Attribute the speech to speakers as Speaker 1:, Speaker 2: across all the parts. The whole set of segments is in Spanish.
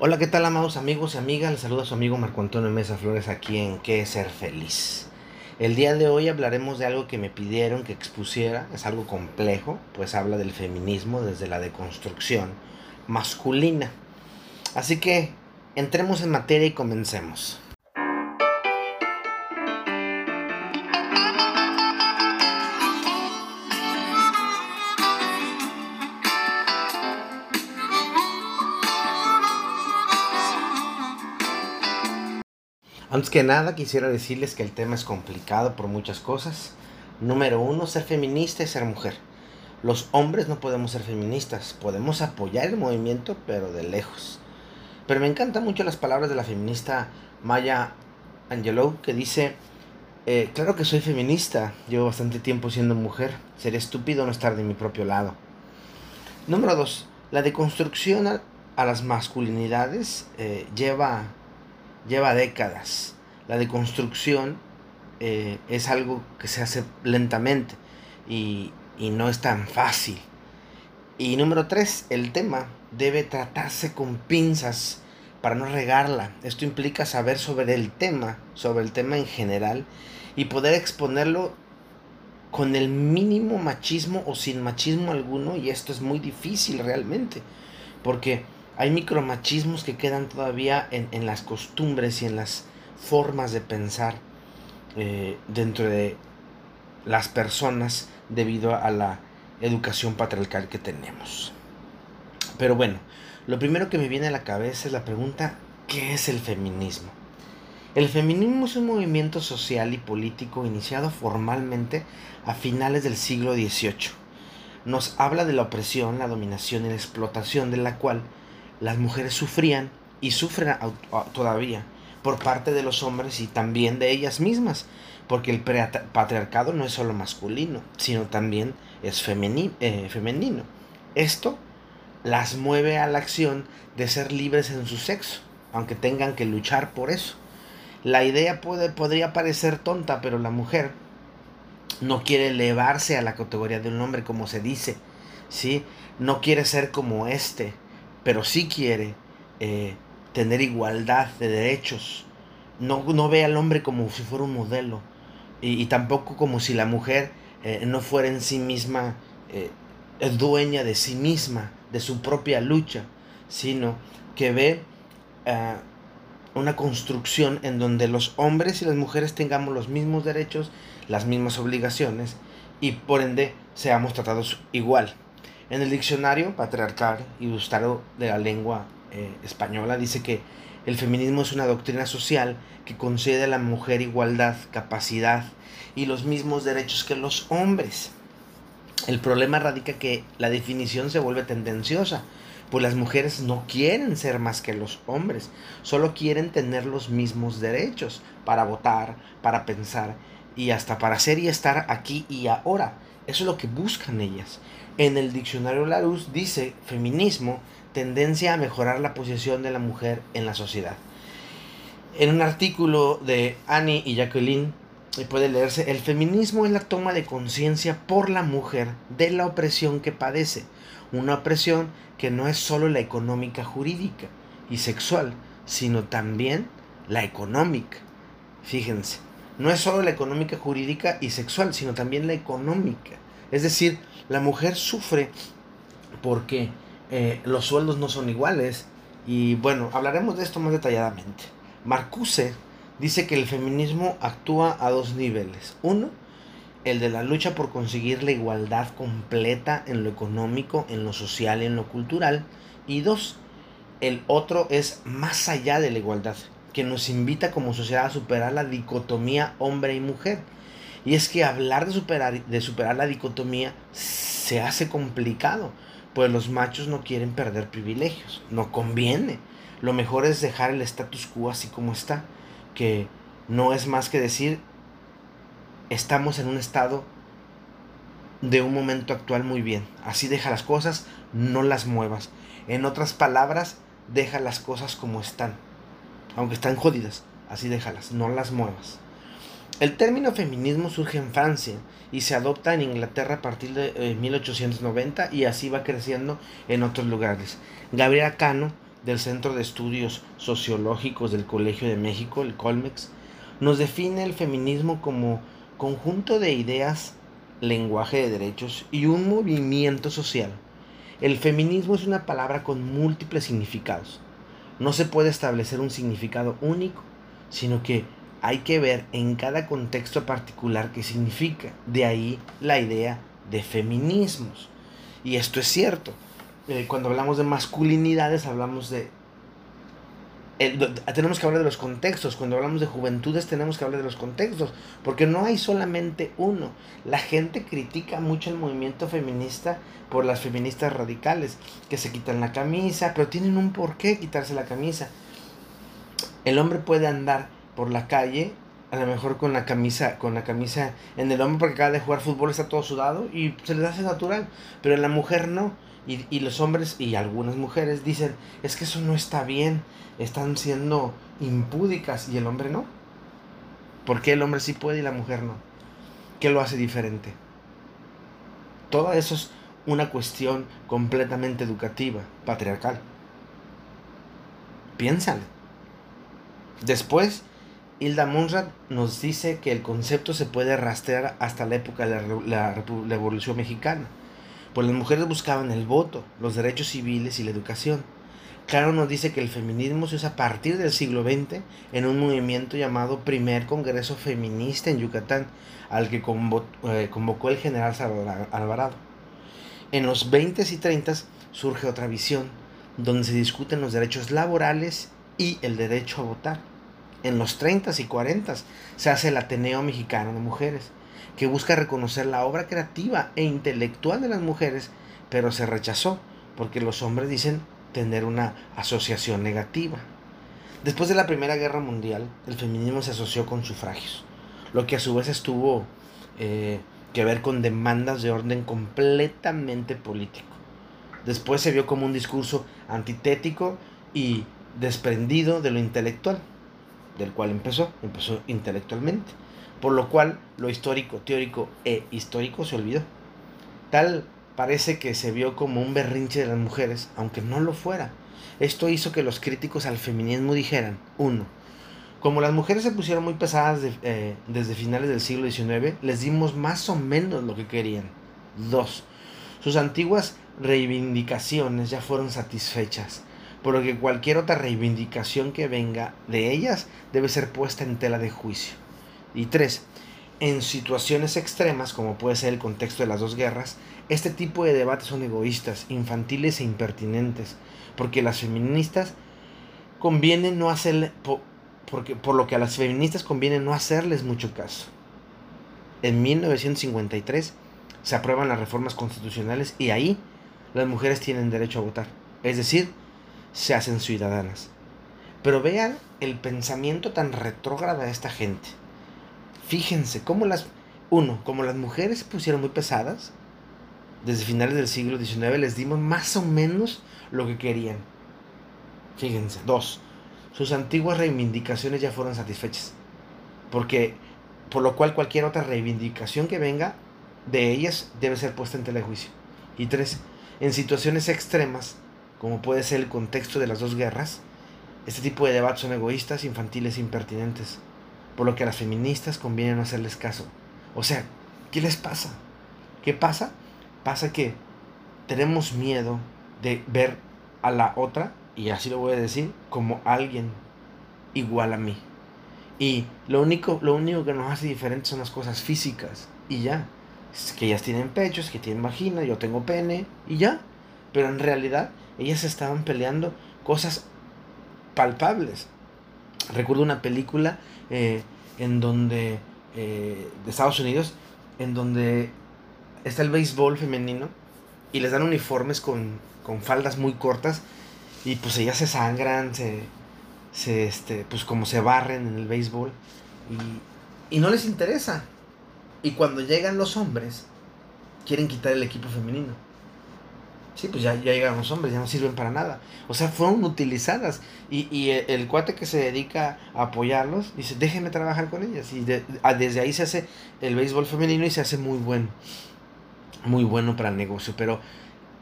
Speaker 1: Hola, ¿qué tal, amados amigos y amigas? Les saluda su amigo Marco Antonio Mesa Flores aquí en ¿Qué ser feliz? El día de hoy hablaremos de algo que me pidieron que expusiera, es algo complejo, pues habla del feminismo desde la deconstrucción masculina. Así que entremos en materia y comencemos. Antes que nada quisiera decirles que el tema es complicado por muchas cosas. Número uno, ser feminista y ser mujer. Los hombres no podemos ser feministas, podemos apoyar el movimiento, pero de lejos. Pero me encantan mucho las palabras de la feminista Maya Angelou, que dice, eh, claro que soy feminista, llevo bastante tiempo siendo mujer, sería estúpido no estar de mi propio lado. Número dos, la deconstrucción a, las masculinidades eh, lleva lleva décadas. La deconstrucción eh, es algo que se hace lentamente y, y no es tan fácil. Y número tres, el tema debe tratarse con pinzas para no regarla. Esto implica saber sobre el tema, sobre el tema en general, y poder exponerlo con el mínimo machismo o sin machismo alguno, y esto es muy difícil realmente, porque hay micromachismos que quedan todavía en, las costumbres y en las formas de pensar eh, dentro de las personas debido a la educación patriarcal que tenemos. Pero bueno, lo primero que me viene a la cabeza es la pregunta, ¿qué es el feminismo? El feminismo es un movimiento social y político iniciado formalmente a finales del siglo XVIII. Nos habla de la opresión, la dominación y la explotación de la cual las mujeres sufrían y sufren todavía por parte de los hombres y también de ellas mismas, porque el patriarcado no es solo masculino, sino también es eh, femenino. Esto las mueve a la acción de ser libres en su sexo, aunque tengan que luchar por eso. La idea puede, podría parecer tonta, pero la mujer no quiere elevarse a la categoría de un hombre como se dice, ¿sí? No quiere ser como este, pero sí quiere eh, tener igualdad de derechos. No, no, ve al hombre como si fuera un modelo y, tampoco como si la mujer eh, no fuera en sí misma eh, dueña de sí misma, de su propia lucha, sino que ve una construcción en donde los hombres y las mujeres tengamos los mismos derechos, las mismas obligaciones y por ende seamos tratados igual. En el diccionario patriarcal y ilustrado de la lengua eh, española dice que el feminismo es una doctrina social que concede a la mujer igualdad, capacidad y los mismos derechos que los hombres. El problema radica que la definición se vuelve tendenciosa, pues las mujeres no quieren ser más que los hombres, solo quieren tener los mismos derechos para votar, para pensar y hasta para ser y estar aquí y ahora. Eso es lo que buscan ellas. En el diccionario Larousse dice feminismo, tendencia a mejorar la posición de la mujer en la sociedad. En un artículo de Annie y Jacqueline puede leerse, el feminismo es la toma de conciencia por la mujer de la opresión que padece, una opresión que no es solo la económica jurídica y sexual, sino también la económica. Fíjense, no es solo la económica jurídica y sexual, sino también la económica. Es decir, la mujer sufre porque eh, los sueldos no son iguales. Y bueno, hablaremos de esto más detalladamente. Marcuse dice que el feminismo actúa a dos niveles. Uno, el de la lucha por conseguir la igualdad completa en lo económico, en lo social y en lo cultural. Y dos, el otro es más allá de la igualdad, que nos invita como sociedad a superar la dicotomía hombre y mujer y es que hablar de superar, de superar la dicotomía se hace complicado, pues los machos no quieren perder privilegios, no conviene. Lo mejor es dejar el status quo así como está, que no es más que decir, estamos en un estado de un momento actual muy bien. Así deja las cosas, no las muevas. En otras palabras, deja las cosas como están. Aunque están jodidas, así déjalas, no las muevas. El término feminismo surge en Francia y se adopta en Inglaterra a partir de 1890 eh, y así va creciendo en otros lugares. Gabriela Cano del Centro de Estudios Sociológicos del Colegio de México, el Colmex, nos define el feminismo como conjunto de ideas, lenguaje de derechos y un movimiento social. El feminismo es una palabra con múltiples significados. No se puede establecer un significado único, sino que hay que ver en cada contexto particular qué significa. De ahí la idea de feminismos. Y esto es cierto. Eh, cuando hablamos de masculinidades hablamos de tenemos que hablar de los contextos. Cuando hablamos de juventudes tenemos que hablar de los contextos. Porque no hay solamente uno. La gente critica mucho el movimiento feminista por las feministas radicales. Que se quitan la camisa. Pero tienen un porqué quitarse la camisa. El hombre puede andar por la calle. A lo mejor con la camisa, con la camisa en el hombro porque acaba de jugar fútbol, está todo sudado y se les hace natural. Pero la mujer no. Y, y los hombres y algunas mujeres dicen, es que eso no está bien están siendo impúdicas y el hombre no? ¿Por qué el hombre sí puede y la mujer no? ¿Qué lo hace diferente? Todo eso es una cuestión completamente educativa, patriarcal. Piénsale. Después, Hilda Munrat nos dice que el concepto se puede rastrear hasta la época de la, Revolución Mexicana, pues las mujeres buscaban el voto, los derechos civiles y la educación Claro nos dice que el feminismo se usa a partir del siglo XX en un movimiento llamado Primer Congreso Feminista en Yucatán, al que eh, convocó el general Salvador Alvarado. En los 20 y 30 surge otra visión, donde se discuten los derechos laborales y el derecho a votar. En los 30 y 40 se hace el Ateneo Mexicano de Mujeres, que busca reconocer la obra creativa e intelectual de las mujeres, pero se rechazó porque los hombres dicen tener una asociación negativa. Después de la Primera Guerra Mundial, el feminismo se asoció con sufragios, lo que a su vez estuvo eh, que ver con demandas de orden completamente político. Después se vio como un discurso antitético y desprendido de lo intelectual, del cual empezó, empezó intelectualmente, por lo cual lo histórico, teórico e histórico se olvidó. Tal parece que se vio como un berrinche de las mujeres, aunque no lo fuera. Esto hizo que los críticos al feminismo dijeran, uno, como las mujeres se pusieron muy pesadas eh, desde finales del siglo XIX, les dimos más o menos lo que querían. Dos, sus antiguas reivindicaciones ya fueron satisfechas, por lo que cualquier otra reivindicación que venga de ellas debe ser puesta en tela de juicio. Y tres, en situaciones extremas, como puede ser el contexto de las dos guerras, este tipo de debates son egoístas, infantiles e impertinentes, porque las feministas conviene no porque, por lo que a las feministas conviene no hacerles mucho caso. En 1953 se aprueban las reformas constitucionales y ahí las mujeres tienen derecho a votar, es decir, se hacen ciudadanas. Pero vean el pensamiento tan retrógrado de esta gente. Fíjense cómo las, uno, como las mujeres se pusieron muy pesadas, desde finales del siglo XIX les dimos más o menos lo que querían. Fíjense. Dos, sus antiguas reivindicaciones ya fueron satisfechas. Porque, por lo cual cualquier otra reivindicación que venga de ellas debe ser puesta en telejuicio. Y tres, en situaciones extremas, como puede ser el contexto de las dos guerras, este tipo de debates son egoístas, infantiles e impertinentes. Por lo que a las feministas conviene no hacerles caso. O sea, ¿qué les pasa? ¿Qué pasa? Pasa que tenemos miedo de ver a la otra, y así lo voy a decir, como alguien igual a mí. Y lo único, lo único que nos hace diferentes son las cosas físicas. Y ya. Es que ellas tienen pechos, que tienen vagina, yo tengo pene, y ya. Pero en realidad, ellas estaban peleando cosas palpables. Recuerdo una película eh, en donde, eh, de Estados Unidos, en donde está el béisbol femenino y les dan uniformes con, faldas muy cortas y pues ellas se sangran, se, se este, pues como se barren en el béisbol y, y no les interesa. Y cuando llegan los hombres, quieren quitar el equipo femenino. Sí, pues ya, ya llegaron los hombres, ya no sirven para nada. O sea, fueron utilizadas. Y, y el, cuate que se dedica a apoyarlos dice, déjenme trabajar con ellas. Y desde ahí se hace el béisbol femenino y se hace muy bueno muy bueno para el negocio, pero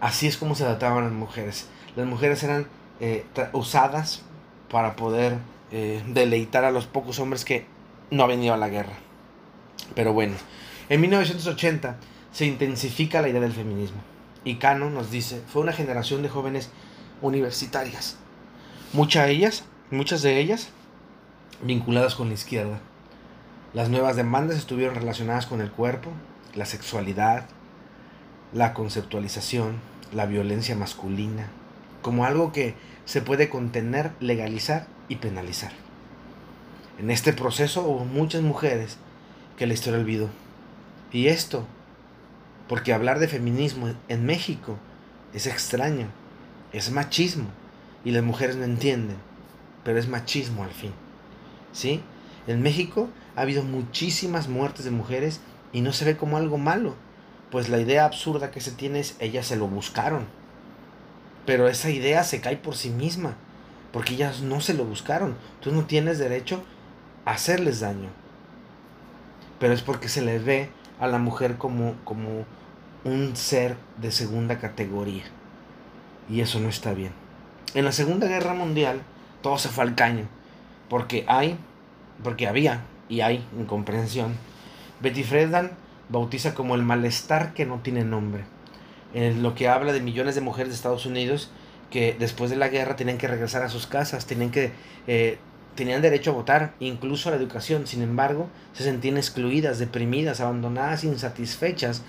Speaker 1: así es como se trataban las mujeres. Las mujeres eran eh, usadas para poder eh, deleitar a los pocos hombres que no han venido a la guerra. Pero bueno, en 1980 se intensifica la idea del feminismo. Y Cano nos dice, fue una generación de jóvenes universitarias. Muchas de ellas, muchas de ellas vinculadas con la izquierda. Las nuevas demandas estuvieron relacionadas con el cuerpo, la sexualidad, la conceptualización, la violencia masculina, como algo que se puede contener, legalizar y penalizar. En este proceso hubo muchas mujeres que la historia olvidó. Y esto, porque hablar de feminismo en México es extraño, es machismo, y las mujeres no entienden, pero es machismo al fin. ¿Sí? En México ha habido muchísimas muertes de mujeres y no se ve como algo malo, pues la idea absurda que se tiene es ellas se lo buscaron. Pero esa idea se cae por sí misma, porque ellas no se lo buscaron. Tú no tienes derecho a hacerles daño. Pero es porque se les ve a la mujer como, como un ser de segunda categoría. Y eso no está bien. En la Segunda Guerra Mundial todo se fue al caño. Porque hay, porque había y hay incomprensión. Betty Friedan bautiza como el malestar que no tiene nombre. En lo que habla de millones de mujeres de Estados Unidos que después de la guerra tenían que regresar a sus casas, tenían que eh, tenían derecho a votar, incluso a la educación. Sin embargo, se sentían excluidas, deprimidas, abandonadas, insatisfechas,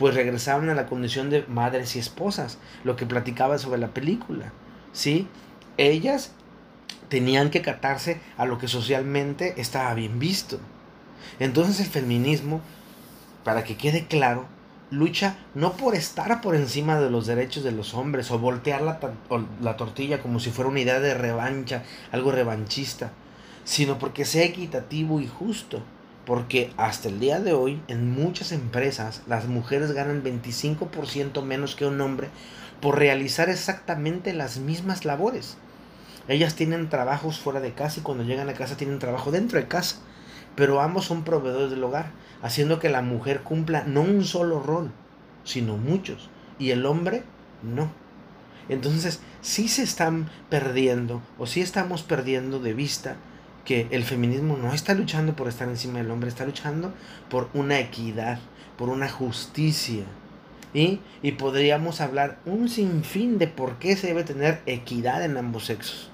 Speaker 1: pues regresaban a la condición de madres y esposas, lo que platicaba sobre la película. ¿Sí? Ellas tenían que catarse a lo que socialmente estaba bien visto. Entonces el feminismo, para que quede claro, lucha no por estar por encima de los derechos de los hombres o voltear la, la, tortilla como si fuera una idea de revancha, algo revanchista, sino porque sea equitativo y justo. Porque hasta el día de hoy en muchas empresas las mujeres ganan 25% menos que un hombre por realizar exactamente las mismas labores. Ellas tienen trabajos fuera de casa y cuando llegan a casa tienen trabajo dentro de casa. Pero ambos son proveedores del hogar, haciendo que la mujer cumpla no un solo rol, sino muchos. Y el hombre no. Entonces, sí se están perdiendo o sí estamos perdiendo de vista que el feminismo no está luchando por estar encima del hombre, está luchando por una equidad, por una justicia. Y, podríamos hablar un sinfín de por qué se debe tener equidad en ambos sexos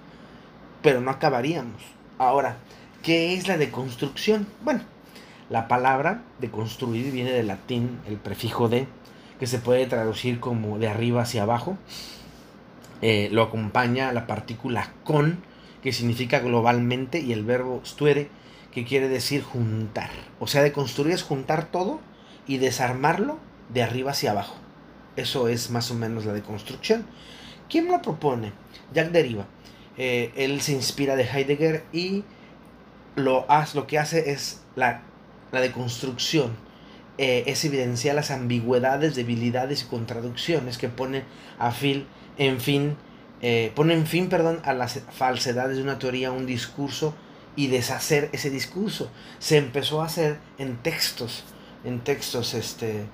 Speaker 1: pero no acabaríamos. Ahora, ¿qué es la deconstrucción? Bueno, la palabra de construir viene del latín, el prefijo de, que se puede traducir como de arriba hacia abajo. Eh, lo acompaña la partícula con, que significa globalmente, y el verbo stuere, que quiere decir juntar. O sea, de construir es juntar todo y desarmarlo de arriba hacia abajo. Eso es más o menos la deconstrucción. ¿Quién lo propone? Jack Deriva. Eh, él se inspira de Heidegger y lo, lo que hace es la, la deconstrucción, eh, es evidenciar las ambigüedades, debilidades y contradicciones que ponen a fin, en fin, eh, ponen fin perdón, a las falsedades de una teoría, un discurso y deshacer ese discurso. Se empezó a hacer en textos, en textos, este,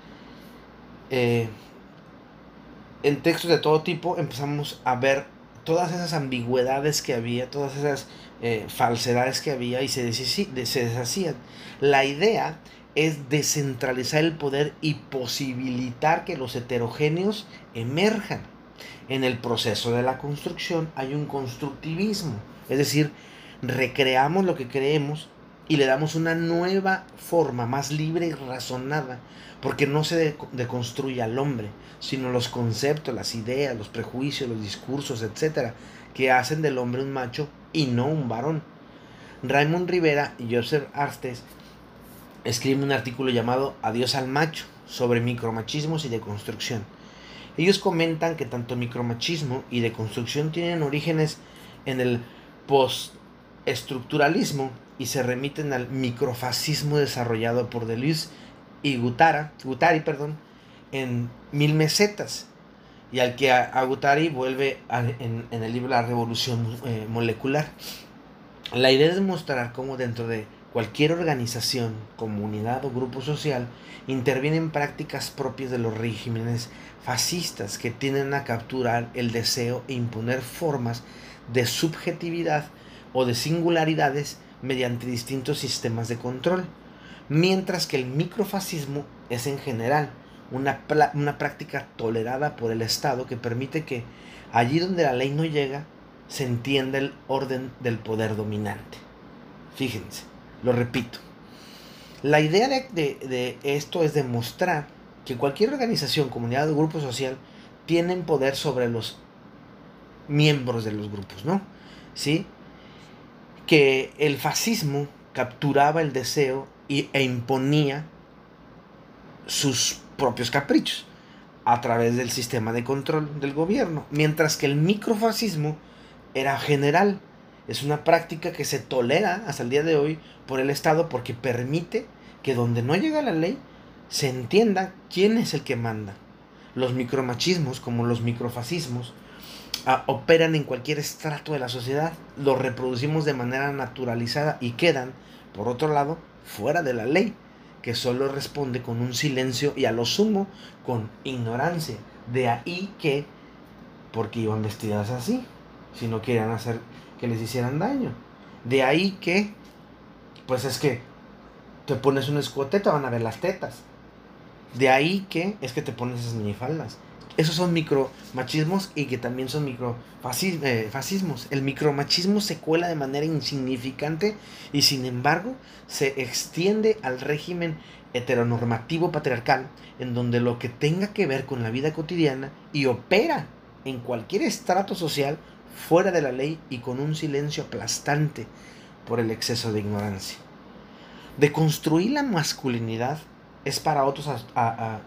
Speaker 1: en textos de todo tipo, empezamos a ver todas esas ambigüedades que había, todas esas eh, falsedades que había y se, se deshacían. La idea es descentralizar el poder y posibilitar que los heterogéneos emerjan. En el proceso de la construcción hay un constructivismo, es decir, recreamos lo que creemos y le damos una nueva forma más libre y razonada, porque no se deconstruye al hombre, sino los conceptos, las ideas, los prejuicios, los discursos, etcétera, que hacen del hombre un macho y no un varón. Raymond Rivera y Joseph Arstes escriben un artículo llamado Adiós al macho sobre micromachismos y deconstrucción. Ellos comentan que tanto micromachismo y deconstrucción tienen orígenes en el postestructuralismo y se remiten al microfascismo desarrollado por Deleuze y Gutara, Gutari perdón, en Mil Mesetas, y al que a, Gutari vuelve en, el libro La Revolución eh, Molecular. La idea es mostrar cómo dentro de Cualquier organización, comunidad o grupo social interviene en prácticas propias de los regímenes fascistas que tienden a capturar el deseo e imponer formas de subjetividad o de singularidades mediante distintos sistemas de control, mientras que el microfascismo es en general una, una práctica tolerada por el Estado que permite que allí donde la ley no llega se entienda el orden del poder dominante. Fíjense, lo repito. La idea de, de esto es demostrar que cualquier organización, comunidad o grupo social tienen poder sobre los miembros de los grupos, ¿no? ¿Sí? Que el fascismo capturaba el deseo y, e imponía sus propios caprichos a través del sistema de control del gobierno, mientras que el microfascismo era general. Es una práctica que se tolera hasta el día de hoy por el Estado porque permite que donde no llega la ley se entienda quién es el que manda. Los micromachismos, como los microfascismos, ah, operan en cualquier estrato de la sociedad, los reproducimos de manera naturalizada y quedan, por otro lado, fuera de la ley, que solo responde con un silencio y a lo sumo con ignorancia. De ahí que, porque iban vestidas así, si no querían hacer que les hicieran daño. De ahí que, pues es que te pones un escote, te van a ver las tetas. De ahí que es que te pones esas minifaldas. Esos son micromachismos y que también son microfascismos. El micromachismo se cuela de manera insignificante y sin embargo se extiende al régimen heteronormativo patriarcal en donde lo que tenga que ver con la vida cotidiana y opera en cualquier estrato social fuera de la ley y con un silencio aplastante por el exceso de ignorancia. De construir la masculinidad es para otros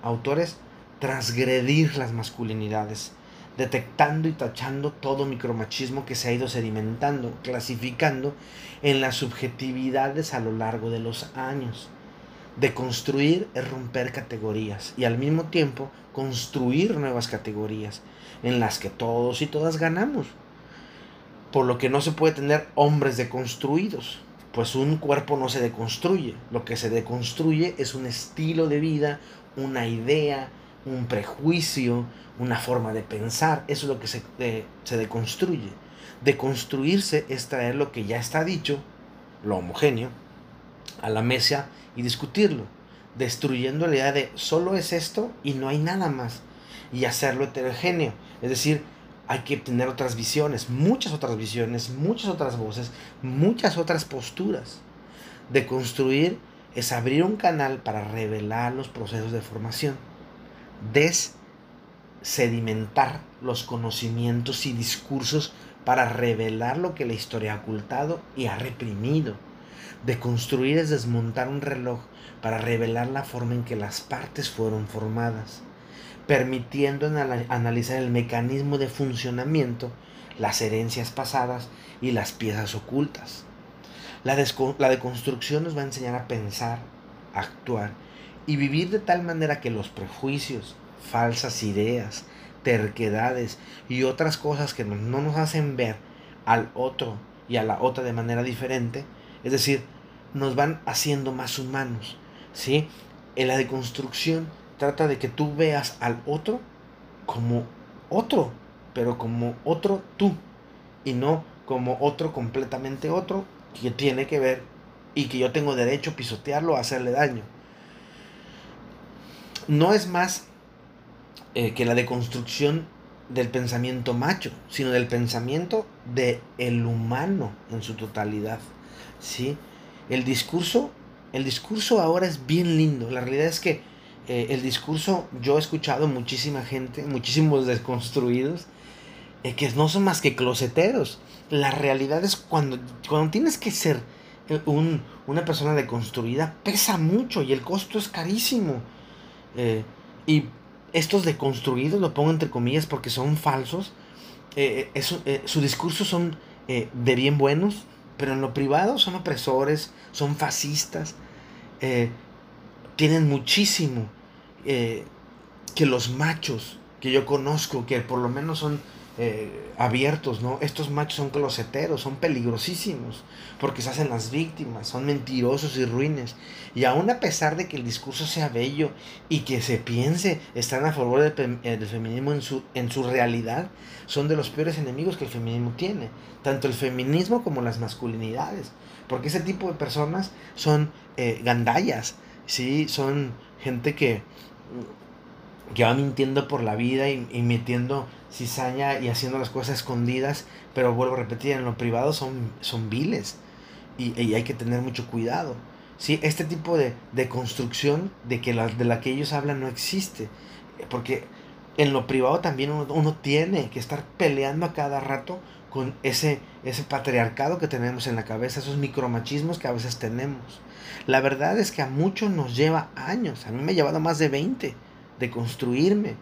Speaker 1: autores transgredir las masculinidades, detectando y tachando todo micromachismo que se ha ido sedimentando, clasificando en las subjetividades a lo largo de los años. De construir es romper categorías y al mismo tiempo construir nuevas categorías en las que todos y todas ganamos. Por lo que no se puede tener hombres deconstruidos, pues un cuerpo no se deconstruye. Lo que se deconstruye es un estilo de vida, una idea, un prejuicio, una forma de pensar. Eso es lo que se, se deconstruye. Deconstruirse es traer lo que ya está dicho, lo homogéneo, a la mesa y discutirlo, destruyendo la idea de solo es esto y no hay nada más, y hacerlo heterogéneo. Es decir, hay que tener otras visiones, muchas otras visiones, muchas otras voces, muchas otras posturas. De construir es abrir un canal para revelar los procesos de formación. Desedimentar los conocimientos y discursos para revelar lo que la historia ha ocultado y ha reprimido. De construir es desmontar un reloj para revelar la forma en que las partes fueron formadas permitiendo analizar el mecanismo de funcionamiento, las herencias pasadas y las piezas ocultas. La, la deconstrucción nos va a enseñar a pensar, actuar y vivir de tal manera que los prejuicios, falsas ideas, terquedades y otras cosas que no, no nos hacen ver al otro y a la otra de manera diferente, es decir, nos van haciendo más humanos, ¿sí? En la deconstrucción trata de que tú veas al otro como otro, pero como otro tú, y no como otro completamente otro que tiene que ver y que yo tengo derecho a pisotearlo, o hacerle daño. No es más eh, que la deconstrucción del pensamiento macho, sino del pensamiento de el humano en su totalidad. ¿sí? El discurso, el discurso ahora es bien lindo. La realidad es que eh, el discurso, yo he escuchado muchísima gente, muchísimos desconstruidos, eh, que no son más que closeteros. La realidad es cuando, cuando tienes que ser eh, un, una persona deconstruida, pesa mucho y el costo es carísimo. y estos deconstruidos, lo pongo entre comillas porque son falsos, su discurso son de bien buenos, pero en lo privado son opresores, son fascistas tienen muchísimo eh, que los machos que yo conozco, que por lo menos son eh, abiertos, ¿no? Estos machos son closeteros, son peligrosísimos, porque se hacen las víctimas, son mentirosos y ruines. Y aún a pesar de que el discurso sea bello y que se piense están a favor del, eh, del feminismo en su, en su realidad, son de los peores enemigos que el feminismo tiene, tanto el feminismo como las masculinidades, porque ese tipo de personas son gandallas, ¿sí? Son gente que, que va mintiendo por la vida y, y metiendo cizaña y haciendo las cosas escondidas, pero vuelvo a repetir, en lo privado son, son viles y, hay que tener mucho cuidado. ¿sí? Este tipo de, de construcción de, que la, de la que ellos hablan no existe, porque en lo privado también uno, uno, tiene que estar peleando a cada rato con ese, ese patriarcado que tenemos en la cabeza, esos micromachismos que a veces tenemos. La verdad es que a muchos nos lleva años, a mí me ha llevado más de 20 de construirme,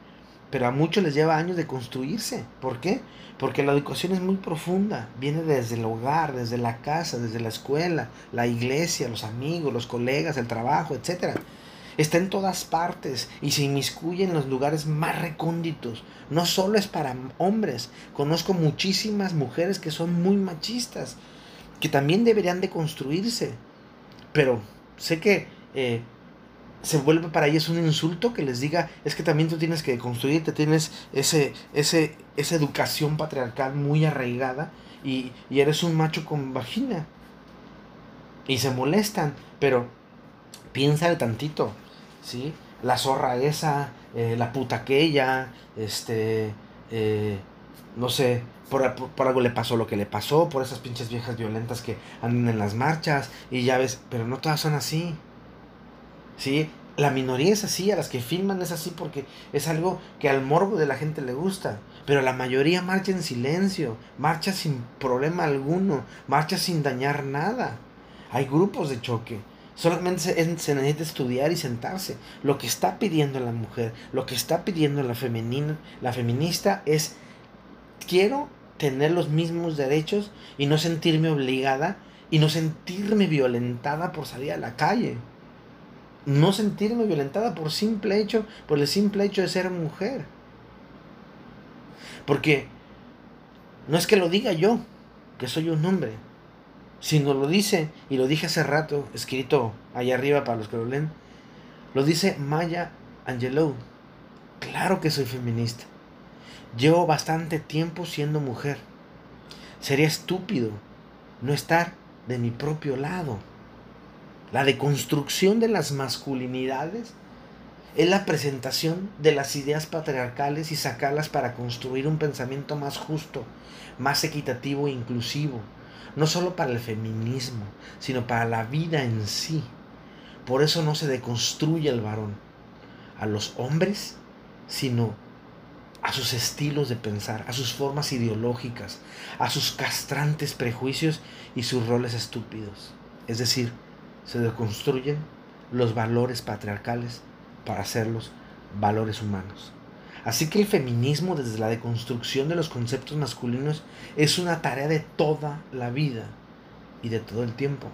Speaker 1: pero a muchos les lleva años de construirse. ¿Por qué? Porque la educación es muy profunda, viene desde el hogar, desde la casa, desde la escuela, la iglesia, los amigos, los colegas, el trabajo, etc. Está en todas partes y se inmiscuye en los lugares más recónditos. No solo es para hombres, conozco muchísimas mujeres que son muy machistas, que también deberían de construirse. Pero sé que eh, se vuelve para ellos un insulto que les diga, es que también tú tienes que construirte, tienes ese, ese, esa educación patriarcal muy arraigada y, y eres un macho con vagina. Y se molestan, pero piénsale tantito, ¿sí? La zorra esa, eh, la puta aquella, este, eh, no sé, por, por, algo le pasó lo que le pasó, por esas pinches viejas violentas que andan en las marchas, y ya ves, pero no todas son así. ¿sí? La minoría es así, a las que filman es así porque es algo que al morbo de la gente le gusta. Pero la mayoría marcha en silencio, marcha sin problema alguno, marcha sin dañar nada. Hay grupos de choque. Solamente se, se, necesita estudiar y sentarse. Lo que está pidiendo la mujer, lo que está pidiendo la femenina, la feminista es quiero tener los mismos derechos y no sentirme obligada y no sentirme violentada por salir a la calle no sentirme violentada por simple hecho, por el simple hecho de ser mujer. Porque no es que lo diga yo, que soy un hombre, sino lo dice, y lo dije hace rato, escrito allá arriba para los que lo leen, lo dice Maya Angelou. Claro que soy feminista. Llevo bastante tiempo siendo mujer. Sería estúpido no estar de mi propio lado. La deconstrucción de las masculinidades es la presentación de las ideas patriarcales y sacarlas para construir un pensamiento más justo, más equitativo e inclusivo, no solo para el feminismo, sino para la vida en sí. Por eso no se deconstruye el varón, a los hombres, sino a sus estilos de pensar, a sus formas ideológicas, a sus castrantes prejuicios y sus roles estúpidos. Es decir, se deconstruyen los valores patriarcales para hacerlos valores humanos. Así que el feminismo desde la deconstrucción de los conceptos masculinos es una tarea de toda la vida y de todo el tiempo.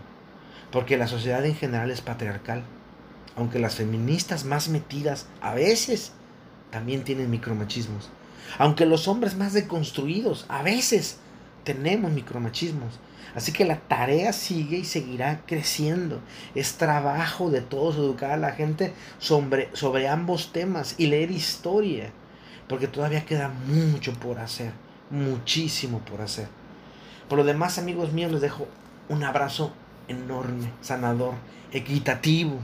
Speaker 1: Porque la sociedad en general es patriarcal. Aunque las feministas más metidas a veces también tienen micromachismos. Aunque los hombres más deconstruidos a veces tenemos micromachismos. Así que la tarea sigue y seguirá creciendo. Es trabajo de todos educar a la gente sobre, sobre ambos temas y leer historia. Porque todavía queda mucho por hacer. Muchísimo por hacer. Por lo demás, amigos míos, les dejo un abrazo enorme, sanador, equitativo,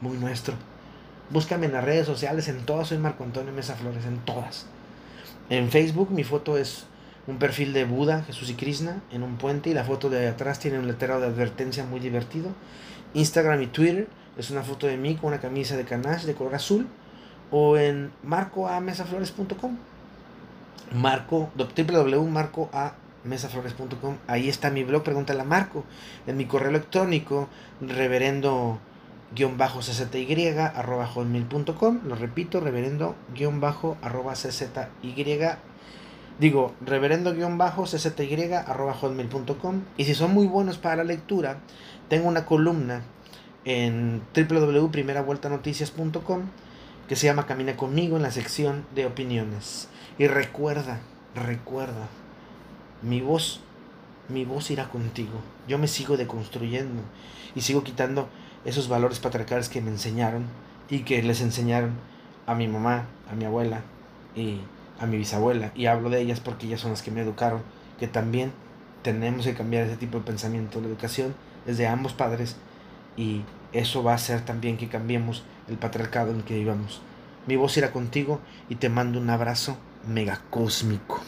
Speaker 1: muy nuestro. Búscame en las redes sociales, en todas soy Marco Antonio Mesa Flores, en todas. En Facebook mi foto es un perfil de Buda, Jesús y Krishna en un puente y la foto de atrás tiene un letrero de advertencia muy divertido. Instagram y Twitter es una foto de mí con una camisa de canache de color azul o en marcoamesaflores.com marco www.marcoamesaflores.com ahí está mi blog pregúntale a Marco en mi correo electrónico reverendo guion bajo czy arroba hotmail.com lo repito reverendo guion bajo arroba czy Digo, reverendo-cty.com. Y si son muy buenos para la lectura, tengo una columna en www.primeravueltanoticias.com que se llama Camina conmigo en la sección de opiniones. Y recuerda, recuerda, mi voz, mi voz irá contigo. Yo me sigo deconstruyendo y sigo quitando esos valores patriarcales que me enseñaron y que les enseñaron a mi mamá, a mi abuela y a mi bisabuela. Y hablo de ellas porque ellas son las que me educaron, que también tenemos que cambiar ese tipo de pensamiento. La educación es de ambos padres y eso va a hacer también que cambiemos el patriarcado en el que vivamos. Mi voz irá contigo y te mando un abrazo megacósmico.